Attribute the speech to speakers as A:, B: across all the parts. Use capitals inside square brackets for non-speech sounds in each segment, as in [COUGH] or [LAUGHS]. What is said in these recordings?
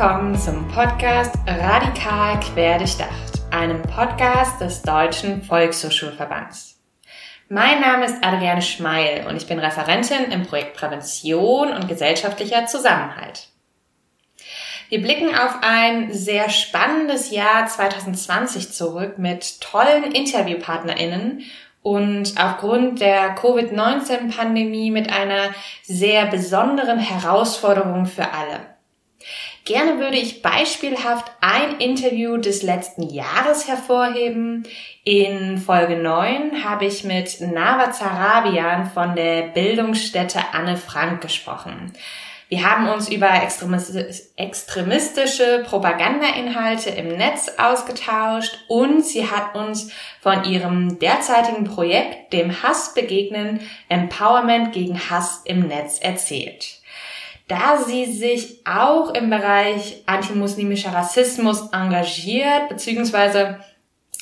A: willkommen zum Podcast Radikal Querdurchdacht, einem Podcast des Deutschen Volkshochschulverbands. Mein Name ist Adriane Schmeil und ich bin Referentin im Projekt Prävention und gesellschaftlicher Zusammenhalt. Wir blicken auf ein sehr spannendes Jahr 2020 zurück mit tollen InterviewpartnerInnen und aufgrund der Covid-19-Pandemie mit einer sehr besonderen Herausforderung für alle. Gerne würde ich beispielhaft ein Interview des letzten Jahres hervorheben. In Folge 9 habe ich mit Nava Zarabian von der Bildungsstätte Anne Frank gesprochen. Wir haben uns über extremistische Propagandainhalte im Netz ausgetauscht und sie hat uns von ihrem derzeitigen Projekt, dem Hass begegnen, Empowerment gegen Hass im Netz erzählt. Da sie sich auch im Bereich antimuslimischer Rassismus engagiert, beziehungsweise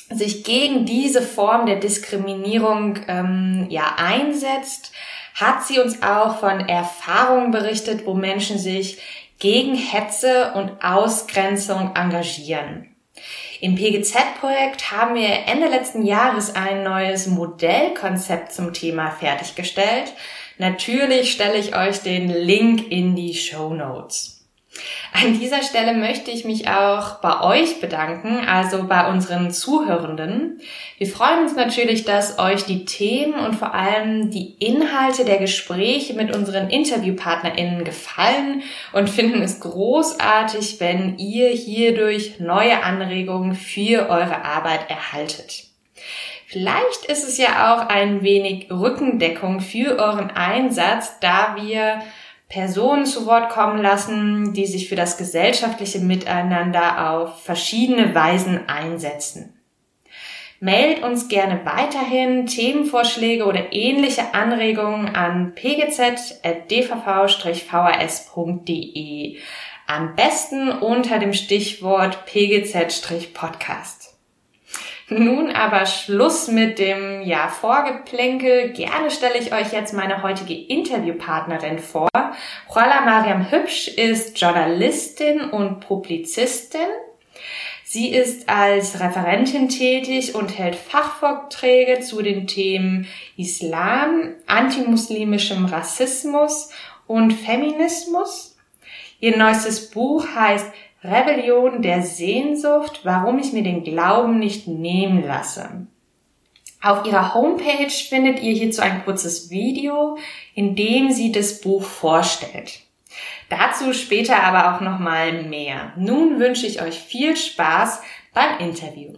A: sich gegen diese Form der Diskriminierung ähm, ja einsetzt, hat sie uns auch von Erfahrungen berichtet, wo Menschen sich gegen Hetze und Ausgrenzung engagieren. Im PGZ-Projekt haben wir Ende letzten Jahres ein neues Modellkonzept zum Thema fertiggestellt. Natürlich stelle ich euch den Link in die Show Notes. An dieser Stelle möchte ich mich auch bei euch bedanken, also bei unseren Zuhörenden. Wir freuen uns natürlich, dass euch die Themen und vor allem die Inhalte der Gespräche mit unseren InterviewpartnerInnen gefallen und finden es großartig, wenn ihr hierdurch neue Anregungen für eure Arbeit erhaltet. Vielleicht ist es ja auch ein wenig Rückendeckung für euren Einsatz, da wir Personen zu Wort kommen lassen, die sich für das gesellschaftliche Miteinander auf verschiedene Weisen einsetzen. Meldet uns gerne weiterhin Themenvorschläge oder ähnliche Anregungen an pgz.dvv-vhs.de. Am besten unter dem Stichwort pgz-podcast. Nun aber Schluss mit dem ja Vorgeplänkel. Gerne stelle ich euch jetzt meine heutige Interviewpartnerin vor. Juala Mariam Hübsch ist Journalistin und Publizistin. Sie ist als Referentin tätig und hält Fachvorträge zu den Themen Islam, antimuslimischem Rassismus und Feminismus. Ihr neuestes Buch heißt Rebellion der Sehnsucht, warum ich mir den Glauben nicht nehmen lasse. Auf ihrer Homepage findet ihr hierzu ein kurzes Video, in dem sie das Buch vorstellt. Dazu später aber auch noch mal mehr. Nun wünsche ich euch viel Spaß beim Interview.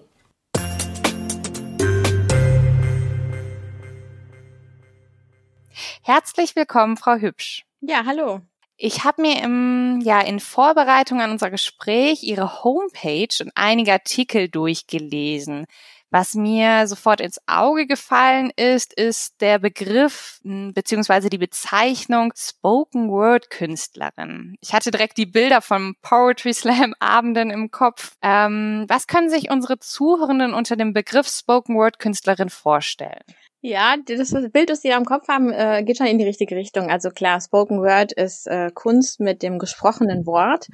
A: Herzlich willkommen, Frau Hübsch.
B: Ja, hallo.
A: Ich habe mir im, ja, in Vorbereitung an unser Gespräch Ihre Homepage und einige Artikel durchgelesen. Was mir sofort ins Auge gefallen ist, ist der Begriff hm, beziehungsweise die Bezeichnung Spoken Word Künstlerin. Ich hatte direkt die Bilder von Poetry Slam Abenden im Kopf. Ähm, was können sich unsere Zuhörenden unter dem Begriff Spoken Word Künstlerin vorstellen?
B: Ja, das Bild, das Sie da im Kopf haben, äh, geht schon in die richtige Richtung. Also klar, Spoken Word ist äh, Kunst mit dem gesprochenen Wort.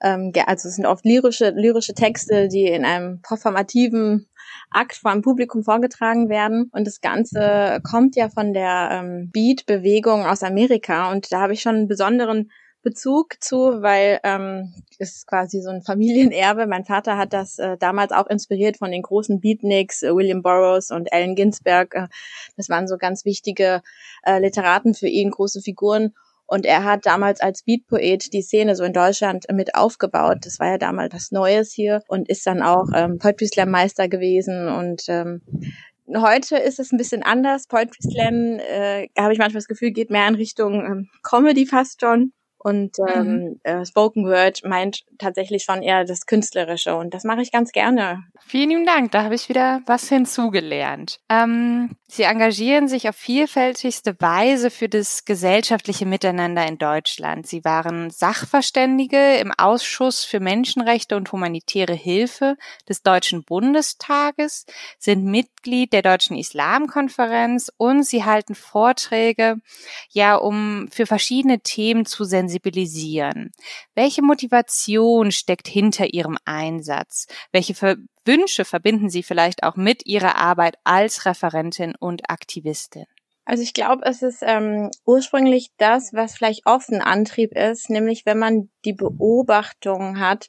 B: Ähm, also es sind oft lyrische, lyrische Texte, die in einem performativen Akt vor einem Publikum vorgetragen werden. Und das Ganze kommt ja von der ähm, Beat-Bewegung aus Amerika. Und da habe ich schon einen besonderen Bezug zu, weil ähm, es ist quasi so ein Familienerbe. Mein Vater hat das äh, damals auch inspiriert von den großen Beatniks, äh, William Burroughs und Allen Ginsberg. Äh, das waren so ganz wichtige äh, Literaten für ihn, große Figuren. Und er hat damals als Beatpoet die Szene so in Deutschland mit aufgebaut. Das war ja damals das Neues hier und ist dann auch ähm, Poetry Slam Meister gewesen und ähm, Heute ist es ein bisschen anders. Poetry Slam, äh, habe ich manchmal das Gefühl, geht mehr in Richtung ähm, Comedy fast schon. Und mhm. ähm, äh, Spoken Word meint tatsächlich schon eher das Künstlerische und das mache ich ganz gerne.
A: Vielen lieben Dank, da habe ich wieder was hinzugelernt. Ähm, Sie engagieren sich auf vielfältigste Weise für das gesellschaftliche Miteinander in Deutschland. Sie waren Sachverständige im Ausschuss für Menschenrechte und humanitäre Hilfe des Deutschen Bundestages, sind Mitglied der Deutschen Islamkonferenz und sie halten Vorträge, ja, um für verschiedene Themen zu sensibilisieren sensibilisieren. Welche Motivation steckt hinter Ihrem Einsatz? Welche Wünsche verbinden Sie vielleicht auch mit Ihrer Arbeit als Referentin und Aktivistin?
B: Also ich glaube, es ist ähm, ursprünglich das, was vielleicht oft ein Antrieb ist, nämlich wenn man die Beobachtung hat,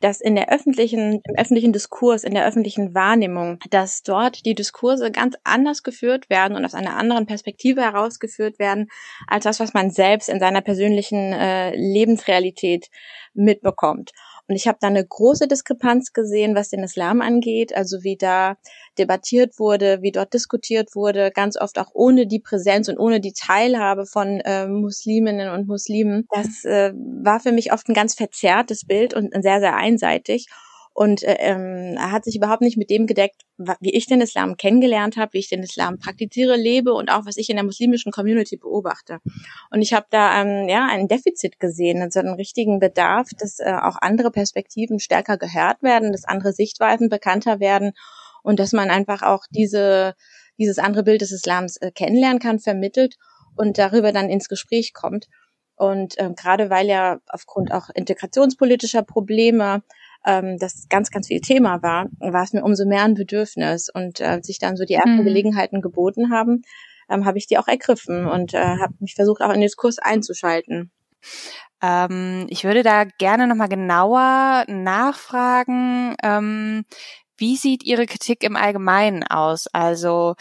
B: dass in der öffentlichen, im öffentlichen Diskurs, in der öffentlichen Wahrnehmung, dass dort die Diskurse ganz anders geführt werden und aus einer anderen Perspektive herausgeführt werden, als das, was man selbst in seiner persönlichen äh, Lebensrealität mitbekommt. Und ich habe da eine große Diskrepanz gesehen, was den Islam angeht, also wie da debattiert wurde, wie dort diskutiert wurde, ganz oft auch ohne die Präsenz und ohne die Teilhabe von äh, Musliminnen und Muslimen. Das äh, war für mich oft ein ganz verzerrtes Bild und sehr, sehr einseitig und äh, ähm, er hat sich überhaupt nicht mit dem gedeckt, wie ich den Islam kennengelernt habe, wie ich den Islam praktiziere, lebe und auch was ich in der muslimischen Community beobachte. Und ich habe da ähm, ja ein Defizit gesehen, also einen richtigen Bedarf, dass äh, auch andere Perspektiven stärker gehört werden, dass andere Sichtweisen bekannter werden und dass man einfach auch diese dieses andere Bild des Islams äh, kennenlernen kann, vermittelt und darüber dann ins Gespräch kommt. Und ähm, gerade weil ja aufgrund auch integrationspolitischer Probleme ähm, das ganz, ganz viel Thema war, war es mir umso mehr ein Bedürfnis. Und äh, sich dann so die ersten mhm. Gelegenheiten geboten haben, ähm, habe ich die auch ergriffen und äh, habe mich versucht, auch in den Diskurs einzuschalten.
A: Ähm, ich würde da gerne nochmal genauer nachfragen. Ähm, wie sieht Ihre Kritik im Allgemeinen aus? Also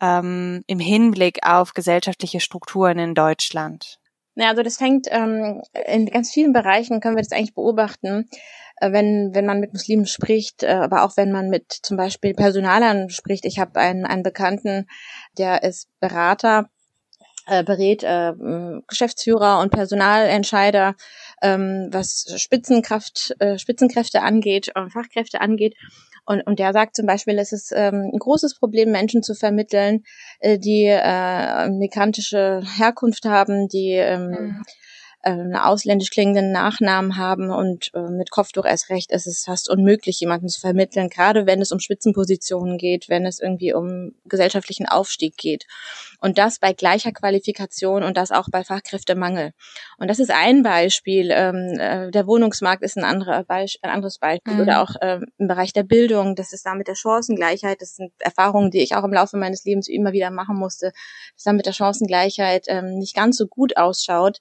A: ähm, im Hinblick auf gesellschaftliche Strukturen in Deutschland?
B: Ja, also das fängt ähm, in ganz vielen Bereichen können wir das eigentlich beobachten, wenn wenn man mit Muslimen spricht, äh, aber auch wenn man mit zum Beispiel Personalern spricht. Ich habe einen einen Bekannten, der ist Berater, äh, berät äh, Geschäftsführer und Personalentscheider, ähm, was Spitzenkraft, äh, Spitzenkräfte angeht, äh, Fachkräfte angeht. Und, und der sagt zum Beispiel, es ist ähm, ein großes Problem, Menschen zu vermitteln, äh, die äh, migrantische Herkunft haben, die ähm, mhm äh, einen ausländisch klingenden Nachnamen haben und äh, mit Kopftuch erst recht ist es fast unmöglich, jemanden zu vermitteln, gerade wenn es um Spitzenpositionen geht, wenn es irgendwie um gesellschaftlichen Aufstieg geht. Und das bei gleicher Qualifikation und das auch bei Fachkräftemangel. Und das ist ein Beispiel. Ähm, äh, der Wohnungsmarkt ist ein, anderer Beisp ein anderes Beispiel. Mhm. Oder auch ähm, im Bereich der Bildung, das ist da mit der Chancengleichheit. Das sind Erfahrungen, die ich auch im Laufe meines Lebens immer wieder machen musste, dass da mit der Chancengleichheit ähm, nicht ganz so gut ausschaut.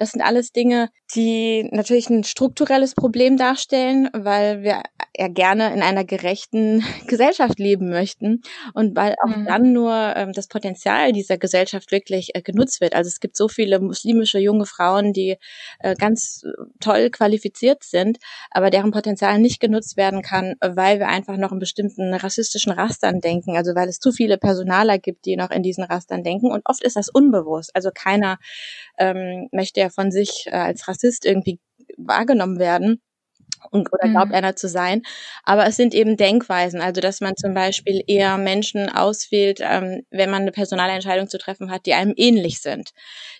B: Das sind alles Dinge, die natürlich ein strukturelles Problem darstellen, weil wir ja gerne in einer gerechten [LAUGHS] Gesellschaft leben möchten und weil auch mhm. dann nur ähm, das Potenzial dieser Gesellschaft wirklich äh, genutzt wird. Also es gibt so viele muslimische junge Frauen, die äh, ganz toll qualifiziert sind, aber deren Potenzial nicht genutzt werden kann, weil wir einfach noch in bestimmten rassistischen Rastern denken, also weil es zu viele Personaler gibt, die noch in diesen Rastern denken und oft ist das unbewusst. Also keiner ähm, möchte ja von sich äh, als Rassist irgendwie wahrgenommen werden und, oder glaubt mhm. einer zu sein. Aber es sind eben Denkweisen, also dass man zum Beispiel eher Menschen auswählt, ähm, wenn man eine personale Entscheidung zu treffen hat, die einem ähnlich sind,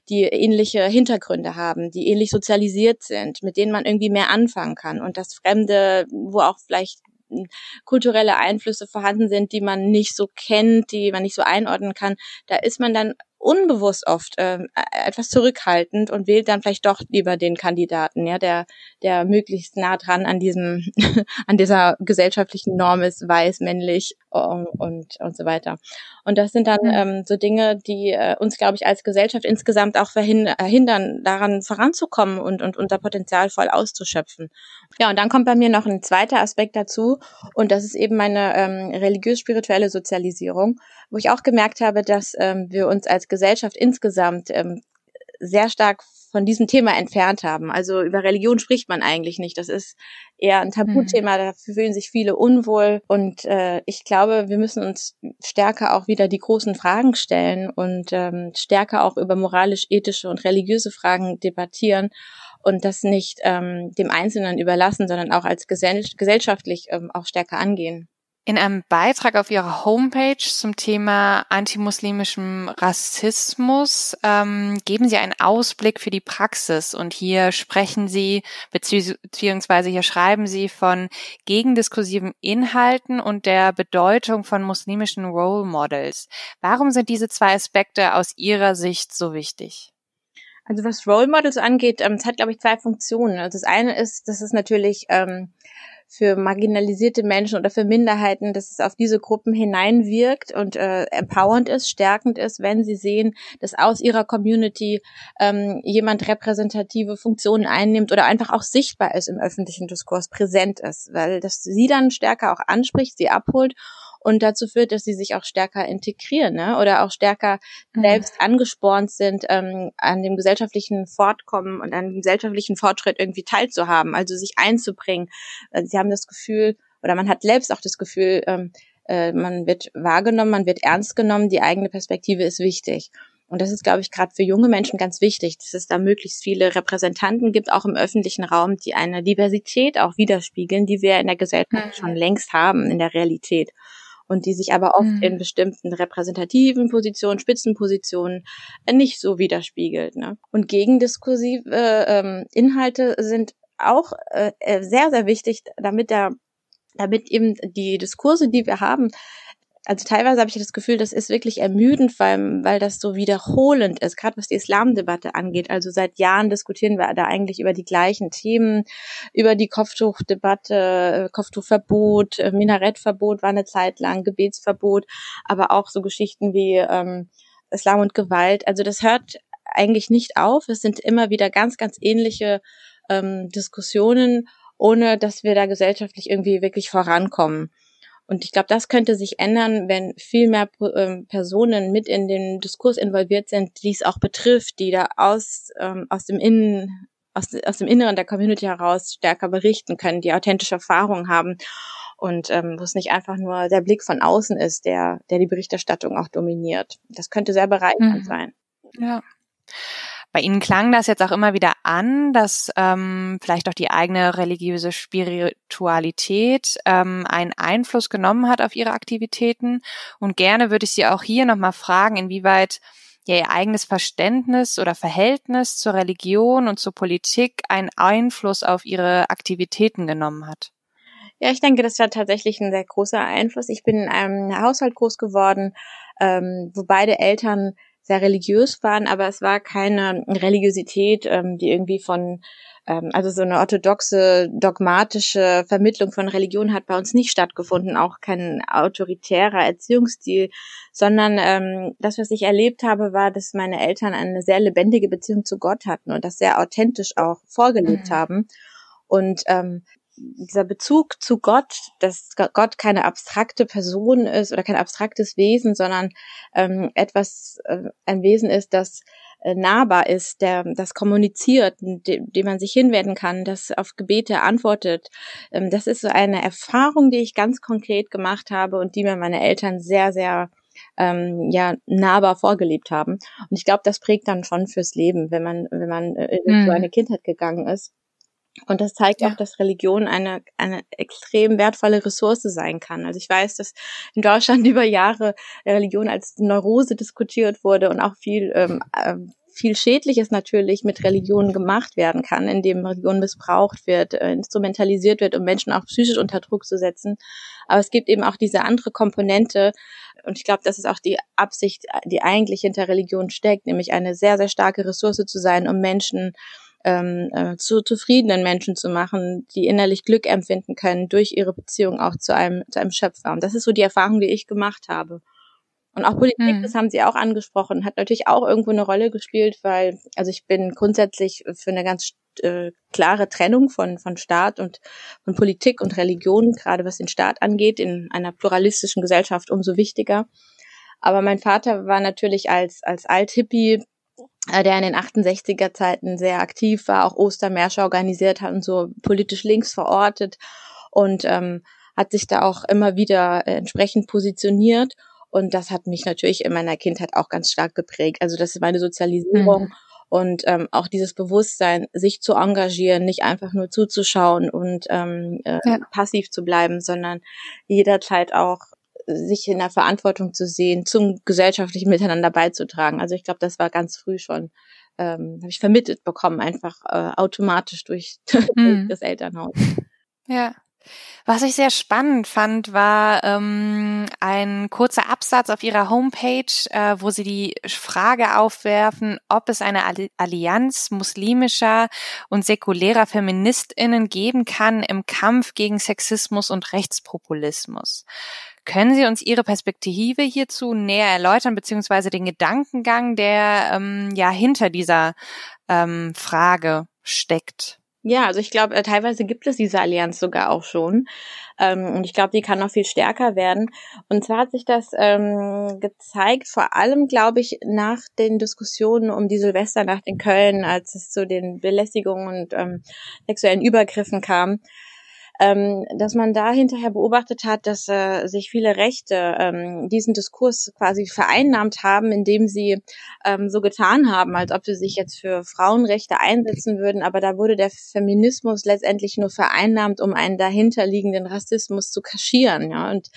B: die ähnliche Hintergründe haben, die ähnlich sozialisiert sind, mit denen man irgendwie mehr anfangen kann. Und das Fremde, wo auch vielleicht kulturelle Einflüsse vorhanden sind, die man nicht so kennt, die man nicht so einordnen kann, da ist man dann unbewusst oft äh, etwas zurückhaltend und wählt dann vielleicht doch lieber den Kandidaten, ja, der der möglichst nah dran an diesem [LAUGHS] an dieser gesellschaftlichen Norm ist, weiß, männlich und und so weiter. Und das sind dann ähm, so Dinge, die äh, uns, glaube ich, als Gesellschaft insgesamt auch verhindern, daran voranzukommen und und unser Potenzial voll auszuschöpfen. Ja, und dann kommt bei mir noch ein zweiter Aspekt dazu und das ist eben meine ähm, religiös-spirituelle Sozialisierung, wo ich auch gemerkt habe, dass ähm, wir uns als Gesellschaft insgesamt ähm, sehr stark von diesem Thema entfernt haben. Also über Religion spricht man eigentlich nicht. Das ist eher ein Tabuthema, mhm. da fühlen sich viele unwohl. Und äh, ich glaube, wir müssen uns stärker auch wieder die großen Fragen stellen und ähm, stärker auch über moralisch-ethische und religiöse Fragen debattieren und das nicht ähm, dem Einzelnen überlassen, sondern auch als gesell gesellschaftlich ähm, auch stärker angehen.
A: In einem Beitrag auf Ihrer Homepage zum Thema antimuslimischem Rassismus ähm, geben Sie einen Ausblick für die Praxis und hier sprechen Sie beziehungsweise hier schreiben Sie von gegendiskursiven Inhalten und der Bedeutung von muslimischen Role Models. Warum sind diese zwei Aspekte aus Ihrer Sicht so wichtig?
B: Also was Role Models angeht, ähm, es hat, glaube ich, zwei Funktionen. Also das eine ist, dass es natürlich ähm, für marginalisierte Menschen oder für Minderheiten, dass es auf diese Gruppen hineinwirkt und äh, empowernd ist, stärkend ist, wenn sie sehen, dass aus ihrer Community ähm, jemand repräsentative Funktionen einnimmt oder einfach auch sichtbar ist im öffentlichen Diskurs, präsent ist, weil das sie dann stärker auch anspricht, sie abholt und dazu führt, dass sie sich auch stärker integrieren ne? oder auch stärker mhm. selbst angespornt sind, ähm, an dem gesellschaftlichen Fortkommen und an dem gesellschaftlichen Fortschritt irgendwie teilzuhaben, also sich einzubringen. Äh, sie haben das Gefühl, oder man hat selbst auch das Gefühl, ähm, äh, man wird wahrgenommen, man wird ernst genommen, die eigene Perspektive ist wichtig. Und das ist, glaube ich, gerade für junge Menschen ganz wichtig, dass es da möglichst viele Repräsentanten gibt, auch im öffentlichen Raum, die eine Diversität auch widerspiegeln, die wir in der Gesellschaft mhm. schon längst haben, in der Realität und die sich aber oft mhm. in bestimmten repräsentativen Positionen, Spitzenpositionen äh, nicht so widerspiegelt. Ne? Und gegendiskursive ähm, Inhalte sind auch äh, äh, sehr, sehr wichtig, damit der damit eben die Diskurse, die wir haben, also teilweise habe ich das Gefühl, das ist wirklich ermüdend, weil, weil das so wiederholend ist, gerade was die Islamdebatte angeht. Also seit Jahren diskutieren wir da eigentlich über die gleichen Themen, über die Kopftuchdebatte, äh, Kopftuchverbot, äh, Minarettverbot war eine Zeit lang, Gebetsverbot, aber auch so Geschichten wie ähm, Islam und Gewalt. Also das hört eigentlich nicht auf. Es sind immer wieder ganz, ganz ähnliche ähm, Diskussionen, ohne dass wir da gesellschaftlich irgendwie wirklich vorankommen. Und ich glaube, das könnte sich ändern, wenn viel mehr ähm, Personen mit in den Diskurs involviert sind, die es auch betrifft, die da aus, ähm, aus dem Innen, aus, aus dem Inneren der Community heraus stärker berichten können, die authentische Erfahrungen haben und ähm, wo es nicht einfach nur der Blick von außen ist, der, der die Berichterstattung auch dominiert. Das könnte sehr bereichernd mhm. sein.
A: Ja. Bei Ihnen klang das jetzt auch immer wieder an, dass ähm, vielleicht auch die eigene religiöse Spiritualität ähm, einen Einfluss genommen hat auf Ihre Aktivitäten. Und gerne würde ich Sie auch hier nochmal fragen, inwieweit ja, Ihr eigenes Verständnis oder Verhältnis zur Religion und zur Politik einen Einfluss auf Ihre Aktivitäten genommen hat.
B: Ja, ich denke, das war tatsächlich ein sehr großer Einfluss. Ich bin in einem Haushalt groß geworden, ähm, wo beide Eltern sehr religiös waren, aber es war keine Religiosität, ähm, die irgendwie von ähm, also so eine orthodoxe, dogmatische Vermittlung von Religion hat bei uns nicht stattgefunden, auch kein autoritärer Erziehungsstil, sondern ähm, das, was ich erlebt habe, war, dass meine Eltern eine sehr lebendige Beziehung zu Gott hatten und das sehr authentisch auch vorgelebt mhm. haben. Und ähm, dieser Bezug zu Gott, dass Gott keine abstrakte Person ist oder kein abstraktes Wesen, sondern ähm, etwas, äh, ein Wesen ist, das äh, nahbar ist, der das kommuniziert, dem, dem man sich hinwenden kann, das auf Gebete antwortet. Ähm, das ist so eine Erfahrung, die ich ganz konkret gemacht habe und die mir meine Eltern sehr, sehr ähm, ja nahbar vorgelebt haben. Und ich glaube, das prägt dann schon fürs Leben, wenn man wenn man äh, in so mhm. eine Kindheit gegangen ist. Und das zeigt ja. auch, dass Religion eine, eine extrem wertvolle Ressource sein kann. Also ich weiß, dass in Deutschland [LAUGHS] über Jahre Religion als Neurose diskutiert wurde und auch viel, ähm, äh, viel Schädliches natürlich mit Religion gemacht werden kann, indem Religion missbraucht wird, äh, instrumentalisiert wird, um Menschen auch psychisch unter Druck zu setzen. Aber es gibt eben auch diese andere Komponente, und ich glaube, das ist auch die Absicht, die eigentlich hinter Religion steckt, nämlich eine sehr, sehr starke Ressource zu sein, um Menschen ähm, äh, zu zufriedenen Menschen zu machen, die innerlich Glück empfinden können durch ihre Beziehung auch zu einem, zu einem Schöpfer. Und das ist so die Erfahrung, die ich gemacht habe. Und auch Politik, hm. das haben Sie auch angesprochen, hat natürlich auch irgendwo eine Rolle gespielt, weil, also ich bin grundsätzlich für eine ganz äh, klare Trennung von, von Staat und von Politik und Religion, gerade was den Staat angeht, in einer pluralistischen Gesellschaft umso wichtiger. Aber mein Vater war natürlich als, als Alt-Hippie der in den 68er Zeiten sehr aktiv war, auch Ostermärsche organisiert hat und so politisch links verortet und ähm, hat sich da auch immer wieder äh, entsprechend positioniert. Und das hat mich natürlich in meiner Kindheit auch ganz stark geprägt. Also das ist meine Sozialisierung mhm. und ähm, auch dieses Bewusstsein, sich zu engagieren, nicht einfach nur zuzuschauen und ähm, äh, ja. passiv zu bleiben, sondern jederzeit auch sich in der Verantwortung zu sehen, zum gesellschaftlichen Miteinander beizutragen. Also ich glaube, das war ganz früh schon, ähm, habe ich vermittelt bekommen, einfach äh, automatisch durch, durch [LAUGHS] das Elternhaus.
A: Ja. Was ich sehr spannend fand, war ähm, ein kurzer Absatz auf ihrer Homepage, äh, wo sie die Frage aufwerfen, ob es eine Allianz muslimischer und säkulärer Feministinnen geben kann im Kampf gegen Sexismus und Rechtspopulismus. Können Sie uns Ihre Perspektive hierzu näher erläutern, beziehungsweise den Gedankengang, der ähm, ja hinter dieser ähm, Frage steckt?
B: Ja, also ich glaube, äh, teilweise gibt es diese Allianz sogar auch schon. Ähm, und ich glaube, die kann noch viel stärker werden. Und zwar hat sich das ähm, gezeigt, vor allem, glaube ich, nach den Diskussionen um die Silvesternacht in Köln, als es zu den Belästigungen und ähm, sexuellen Übergriffen kam ähm, dass man da hinterher beobachtet hat, dass äh, sich viele Rechte ähm, diesen Diskurs quasi vereinnahmt haben, indem sie ähm, so getan haben, als ob sie sich jetzt für Frauenrechte einsetzen würden. Aber da wurde der Feminismus letztendlich nur vereinnahmt, um einen dahinterliegenden Rassismus zu kaschieren. Ja? Und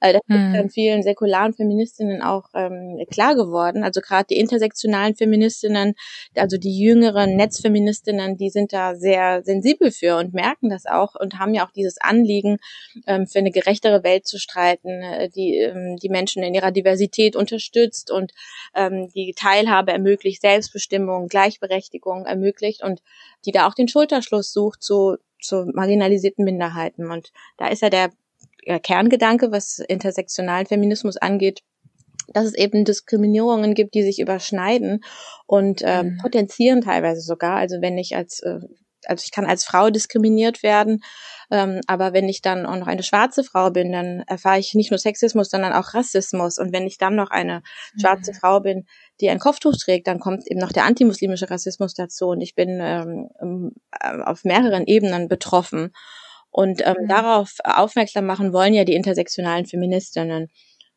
B: äh, das hm. ist dann vielen säkularen Feministinnen auch ähm, klar geworden. Also gerade die intersektionalen Feministinnen, also die jüngeren Netzfeministinnen, die sind da sehr sensibel für und merken das auch und haben ja auch auch dieses Anliegen, ähm, für eine gerechtere Welt zu streiten, äh, die ähm, die Menschen in ihrer Diversität unterstützt und ähm, die Teilhabe ermöglicht, Selbstbestimmung, Gleichberechtigung ermöglicht und die da auch den Schulterschluss sucht zu, zu marginalisierten Minderheiten. Und da ist ja der Kerngedanke, was intersektionalen Feminismus angeht, dass es eben Diskriminierungen gibt, die sich überschneiden und äh, mhm. potenzieren teilweise sogar. Also wenn ich als äh, also ich kann als Frau diskriminiert werden, ähm, aber wenn ich dann auch noch eine schwarze Frau bin, dann erfahre ich nicht nur Sexismus, sondern auch Rassismus. Und wenn ich dann noch eine schwarze mhm. Frau bin, die ein Kopftuch trägt, dann kommt eben noch der antimuslimische Rassismus dazu. Und ich bin ähm, äh, auf mehreren Ebenen betroffen. Und ähm, mhm. darauf aufmerksam machen wollen ja die intersektionalen Feministinnen.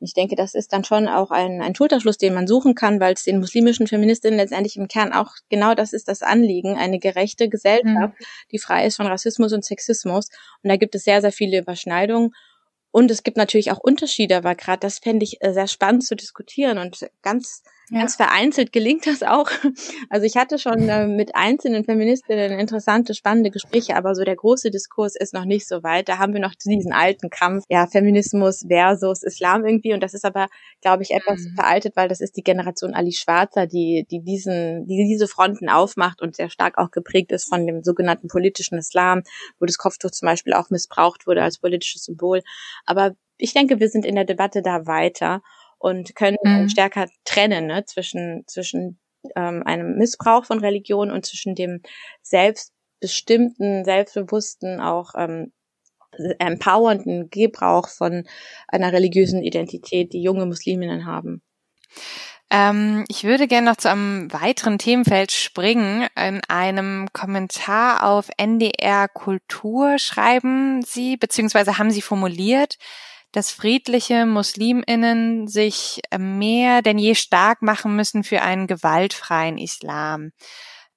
B: Ich denke, das ist dann schon auch ein, ein Schulterschluss, den man suchen kann, weil es den muslimischen Feministinnen letztendlich im Kern auch genau das ist das Anliegen, eine gerechte Gesellschaft, mhm. die frei ist von Rassismus und Sexismus. Und da gibt es sehr, sehr viele Überschneidungen. Und es gibt natürlich auch Unterschiede, aber gerade das fände ich äh, sehr spannend zu diskutieren und ganz ja. Ganz vereinzelt gelingt das auch. [LAUGHS] Also ich hatte schon äh, mit einzelnen Feministinnen interessante, spannende Gespräche, aber so der große Diskurs ist noch nicht so weit. Da haben wir noch diesen alten Kampf, ja, Feminismus versus Islam irgendwie. Und das ist aber, glaube ich, etwas mhm. veraltet, weil das ist die Generation Ali Schwarzer, die, die diesen, die diese Fronten aufmacht und sehr stark auch geprägt ist von dem sogenannten politischen Islam, wo das Kopftuch zum Beispiel auch missbraucht wurde als politisches Symbol. Aber ich denke, wir sind in der Debatte da weiter und können mhm. stärker trennen ne, zwischen, zwischen ähm, einem Missbrauch von Religion und zwischen dem selbstbestimmten, selbstbewussten, auch ähm, empowernden Gebrauch von einer religiösen Identität, die junge Musliminnen haben.
A: Ähm, ich würde gerne noch zu einem weiteren Themenfeld springen. In einem Kommentar auf NDR Kultur schreiben Sie, beziehungsweise haben Sie formuliert, dass friedliche Musliminnen sich äh, mehr denn je stark machen müssen für einen gewaltfreien Islam.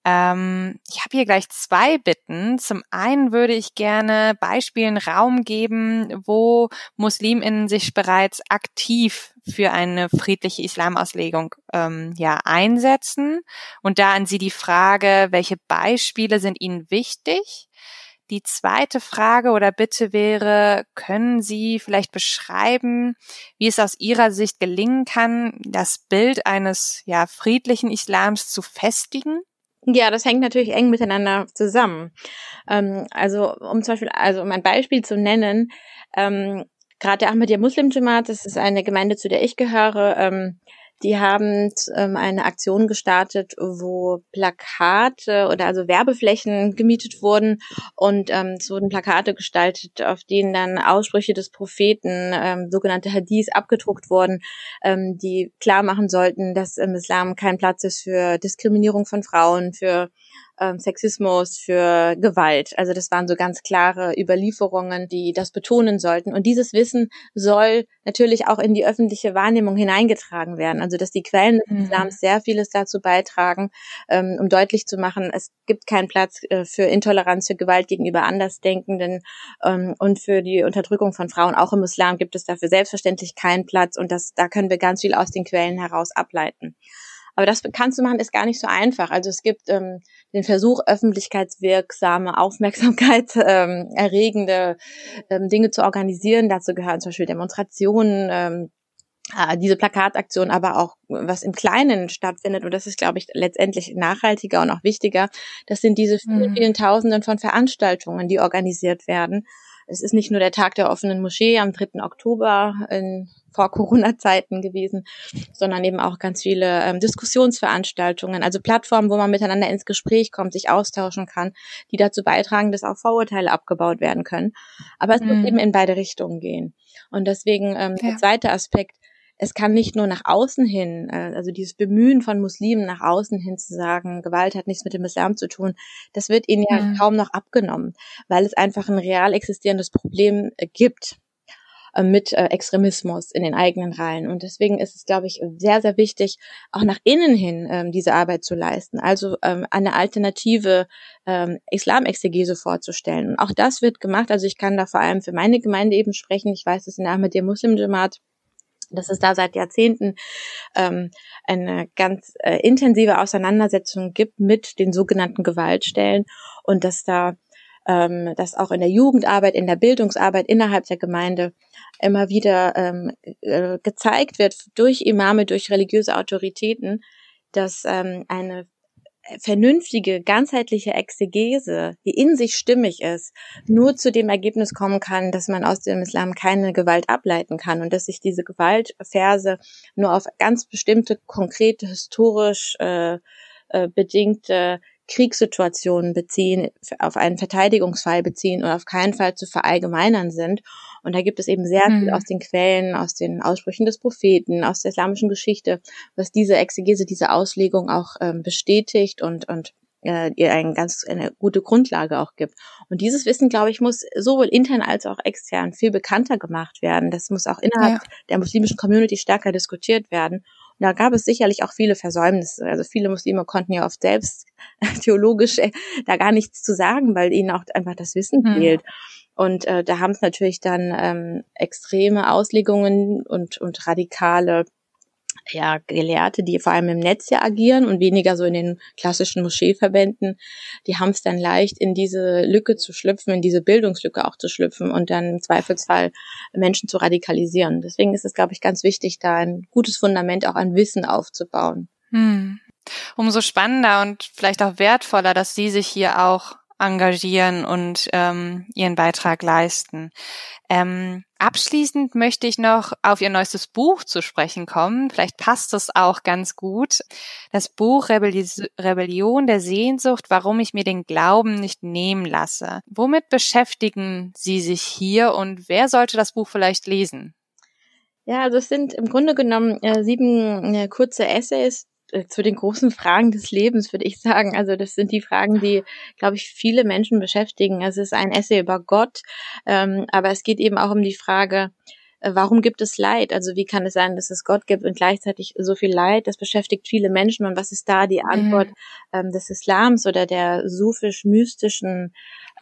A: Ähm, ich habe hier gleich zwei Bitten. Zum einen würde ich gerne Beispielen Raum geben, wo Musliminnen sich bereits aktiv für eine friedliche Islamauslegung ähm, ja einsetzen. Und da an Sie die Frage, welche Beispiele sind Ihnen wichtig? Die zweite Frage oder Bitte wäre, können Sie vielleicht beschreiben, wie es aus Ihrer Sicht gelingen kann, das Bild eines ja friedlichen Islams zu festigen?
B: Ja, das hängt natürlich eng miteinander zusammen. Ähm, also um zum Beispiel, also um ein Beispiel zu nennen, ähm, gerade der Ahmadiyya Muslim Jamaat, das ist eine Gemeinde, zu der ich gehöre, ähm, die haben ähm, eine Aktion gestartet, wo Plakate oder also Werbeflächen gemietet wurden und ähm, es wurden Plakate gestaltet, auf denen dann Aussprüche des Propheten, ähm, sogenannte Hadiths, abgedruckt wurden, ähm, die klar machen sollten, dass im Islam kein Platz ist für Diskriminierung von Frauen, für ähm, Sexismus, für Gewalt. Also das waren so ganz klare Überlieferungen, die das betonen sollten. Und dieses Wissen soll natürlich auch in die öffentliche Wahrnehmung hineingetragen werden. Also dass die Quellen des mhm. Islams sehr vieles dazu beitragen, ähm, um deutlich zu machen, es gibt keinen Platz äh, für Intoleranz, für Gewalt gegenüber Andersdenkenden ähm, und für die Unterdrückung von Frauen. Auch im Islam gibt es dafür selbstverständlich keinen Platz und das, da können wir ganz viel aus den Quellen heraus ableiten. Aber das kannst du machen, ist gar nicht so einfach. Also es gibt ähm, den Versuch, öffentlichkeitswirksame, Aufmerksamkeit ähm, erregende ähm, Dinge zu organisieren. Dazu gehören zum Beispiel Demonstrationen, ähm, äh, diese Plakataktion, aber auch was im Kleinen stattfindet, und das ist, glaube ich, letztendlich nachhaltiger und auch wichtiger, das sind diese vielen, mhm. vielen Tausenden von Veranstaltungen, die organisiert werden. Es ist nicht nur der Tag der offenen Moschee am 3. Oktober in, vor Corona-Zeiten gewesen, sondern eben auch ganz viele ähm, Diskussionsveranstaltungen, also Plattformen, wo man miteinander ins Gespräch kommt, sich austauschen kann, die dazu beitragen, dass auch Vorurteile abgebaut werden können. Aber es mhm. muss eben in beide Richtungen gehen. Und deswegen ähm, ja. der zweite Aspekt, es kann nicht nur nach außen hin, äh, also dieses Bemühen von Muslimen nach außen hin zu sagen, Gewalt hat nichts mit dem Islam zu tun, das wird ihnen ja mhm. kaum noch abgenommen, weil es einfach ein real existierendes Problem äh, gibt mit Extremismus in den eigenen Reihen. Und deswegen ist es, glaube ich, sehr, sehr wichtig, auch nach innen hin ähm, diese Arbeit zu leisten. Also ähm, eine alternative ähm, Islamexegese vorzustellen. Und auch das wird gemacht. Also ich kann da vor allem für meine Gemeinde eben sprechen. Ich weiß, dass in der Ahmed Muslim Jamaat dass es da seit Jahrzehnten ähm, eine ganz äh, intensive Auseinandersetzung gibt mit den sogenannten Gewaltstellen und dass da ähm, dass auch in der Jugendarbeit, in der Bildungsarbeit innerhalb der Gemeinde immer wieder ähm, äh, gezeigt wird durch Imame, durch religiöse Autoritäten, dass ähm, eine vernünftige, ganzheitliche Exegese, die in sich stimmig ist, nur zu dem Ergebnis kommen kann, dass man aus dem Islam keine Gewalt ableiten kann und dass sich diese Gewaltverse nur auf ganz bestimmte, konkrete, historisch äh, äh, bedingte Kriegssituationen beziehen, auf einen Verteidigungsfall beziehen und auf keinen Fall zu verallgemeinern sind. Und da gibt es eben sehr viel mhm. aus den Quellen, aus den Aussprüchen des Propheten, aus der islamischen Geschichte, was diese Exegese, diese Auslegung auch ähm, bestätigt und, und äh, ihr eine ganz eine gute Grundlage auch gibt. Und dieses Wissen, glaube ich, muss sowohl intern als auch extern viel bekannter gemacht werden. Das muss auch innerhalb ja. der muslimischen Community stärker diskutiert werden. Und da gab es sicherlich auch viele Versäumnisse. Also viele Muslime konnten ja oft selbst [LAUGHS] theologisch äh, da gar nichts zu sagen, weil ihnen auch einfach das Wissen mhm. fehlt. Und äh, da haben es natürlich dann ähm, extreme Auslegungen und, und radikale ja, Gelehrte, die vor allem im Netz ja agieren und weniger so in den klassischen Moscheeverbänden, die haben es dann leicht, in diese Lücke zu schlüpfen, in diese Bildungslücke auch zu schlüpfen und dann im Zweifelsfall Menschen zu radikalisieren. Deswegen ist es, glaube ich, ganz wichtig, da ein gutes Fundament auch an Wissen aufzubauen. Hm.
A: Umso spannender und vielleicht auch wertvoller, dass Sie sich hier auch engagieren und ähm, ihren Beitrag leisten. Ähm, abschließend möchte ich noch auf Ihr neuestes Buch zu sprechen kommen. Vielleicht passt es auch ganz gut. Das Buch Rebellis Rebellion der Sehnsucht, warum ich mir den Glauben nicht nehmen lasse. Womit beschäftigen Sie sich hier und wer sollte das Buch vielleicht lesen?
B: Ja, also es sind im Grunde genommen äh, sieben äh, kurze Essays, zu den großen Fragen des Lebens, würde ich sagen. Also das sind die Fragen, die, glaube ich, viele Menschen beschäftigen. Es ist ein Essay über Gott, ähm, aber es geht eben auch um die Frage, äh, warum gibt es Leid? Also wie kann es sein, dass es Gott gibt und gleichzeitig so viel Leid? Das beschäftigt viele Menschen. Und was ist da die Antwort mhm. ähm, des Islams oder der sufisch-mystischen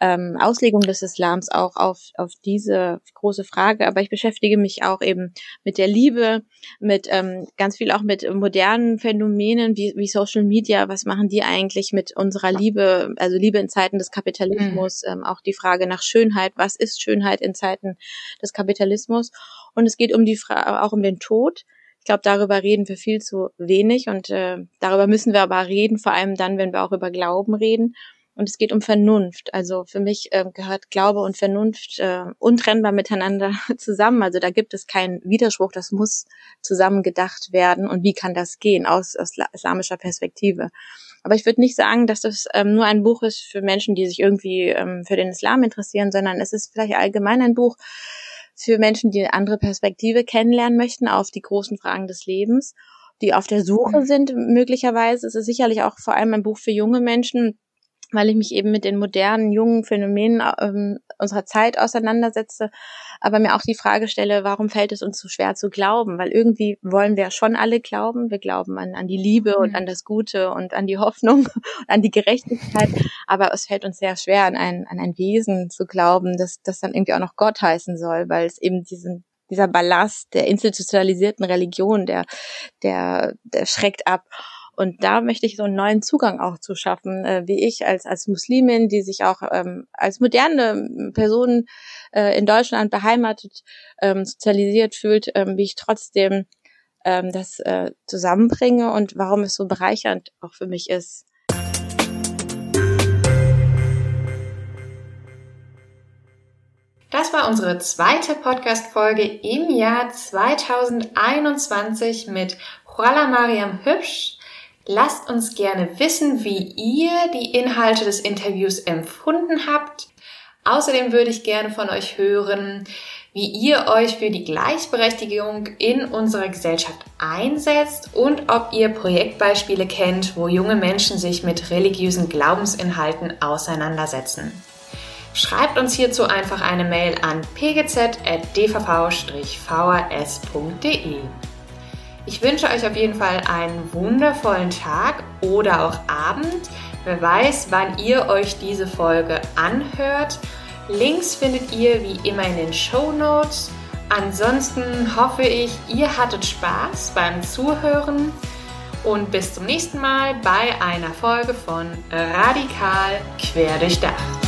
B: ähm, Auslegung des Islams auch auf, auf diese große Frage. Aber ich beschäftige mich auch eben mit der Liebe, mit ähm, ganz viel auch mit modernen Phänomenen wie, wie Social Media. Was machen die eigentlich mit unserer Liebe, also Liebe in Zeiten des Kapitalismus? Mhm. Ähm, auch die Frage nach Schönheit. Was ist Schönheit in Zeiten des Kapitalismus? Und es geht um die Frage, auch um den Tod. Ich glaube, darüber reden wir viel zu wenig und äh, darüber müssen wir aber reden, vor allem dann, wenn wir auch über Glauben reden. Und es geht um Vernunft. Also für mich äh, gehört Glaube und Vernunft äh, untrennbar miteinander [LAUGHS] zusammen. Also da gibt es keinen Widerspruch. Das muss zusammen gedacht werden. Und wie kann das gehen aus, aus islamischer Perspektive? Aber ich würde nicht sagen, dass das ähm, nur ein Buch ist für Menschen, die sich irgendwie ähm, für den Islam interessieren, sondern es ist vielleicht allgemein ein Buch für Menschen, die eine andere Perspektive kennenlernen möchten auf die großen Fragen des Lebens, die auf der Suche mhm. sind möglicherweise. Es ist sicherlich auch vor allem ein Buch für junge Menschen, weil ich mich eben mit den modernen, jungen Phänomenen ähm, unserer Zeit auseinandersetze, aber mir auch die Frage stelle, warum fällt es uns so schwer zu glauben? Weil irgendwie wollen wir schon alle glauben. Wir glauben an, an die Liebe mhm. und an das Gute und an die Hoffnung [LAUGHS] und an die Gerechtigkeit, aber es fällt uns sehr schwer, an ein, an ein Wesen zu glauben, das, das dann irgendwie auch noch Gott heißen soll, weil es eben diesen dieser Ballast der institutionalisierten Religion, der, der, der schreckt ab. Und da möchte ich so einen neuen Zugang auch zu schaffen, äh, wie ich als, als Muslimin, die sich auch ähm, als moderne Person äh, in Deutschland beheimatet, ähm, sozialisiert fühlt, ähm, wie ich trotzdem ähm, das äh, zusammenbringe und warum es so bereichernd auch für mich ist.
A: Das war unsere zweite Podcast-Folge im Jahr 2021 mit Juala Mariam Hübsch. Lasst uns gerne wissen, wie ihr die Inhalte des Interviews empfunden habt. Außerdem würde ich gerne von euch hören, wie ihr euch für die Gleichberechtigung in unserer Gesellschaft einsetzt und ob ihr Projektbeispiele kennt, wo junge Menschen sich mit religiösen Glaubensinhalten auseinandersetzen. Schreibt uns hierzu einfach eine Mail an pgz.dvv-vrs.de. Ich wünsche euch auf jeden Fall einen wundervollen Tag oder auch Abend. Wer weiß, wann ihr euch diese Folge anhört. Links findet ihr wie immer in den Show Notes. Ansonsten hoffe ich, ihr hattet Spaß beim Zuhören und bis zum nächsten Mal bei einer Folge von Radikal Querdurchdacht.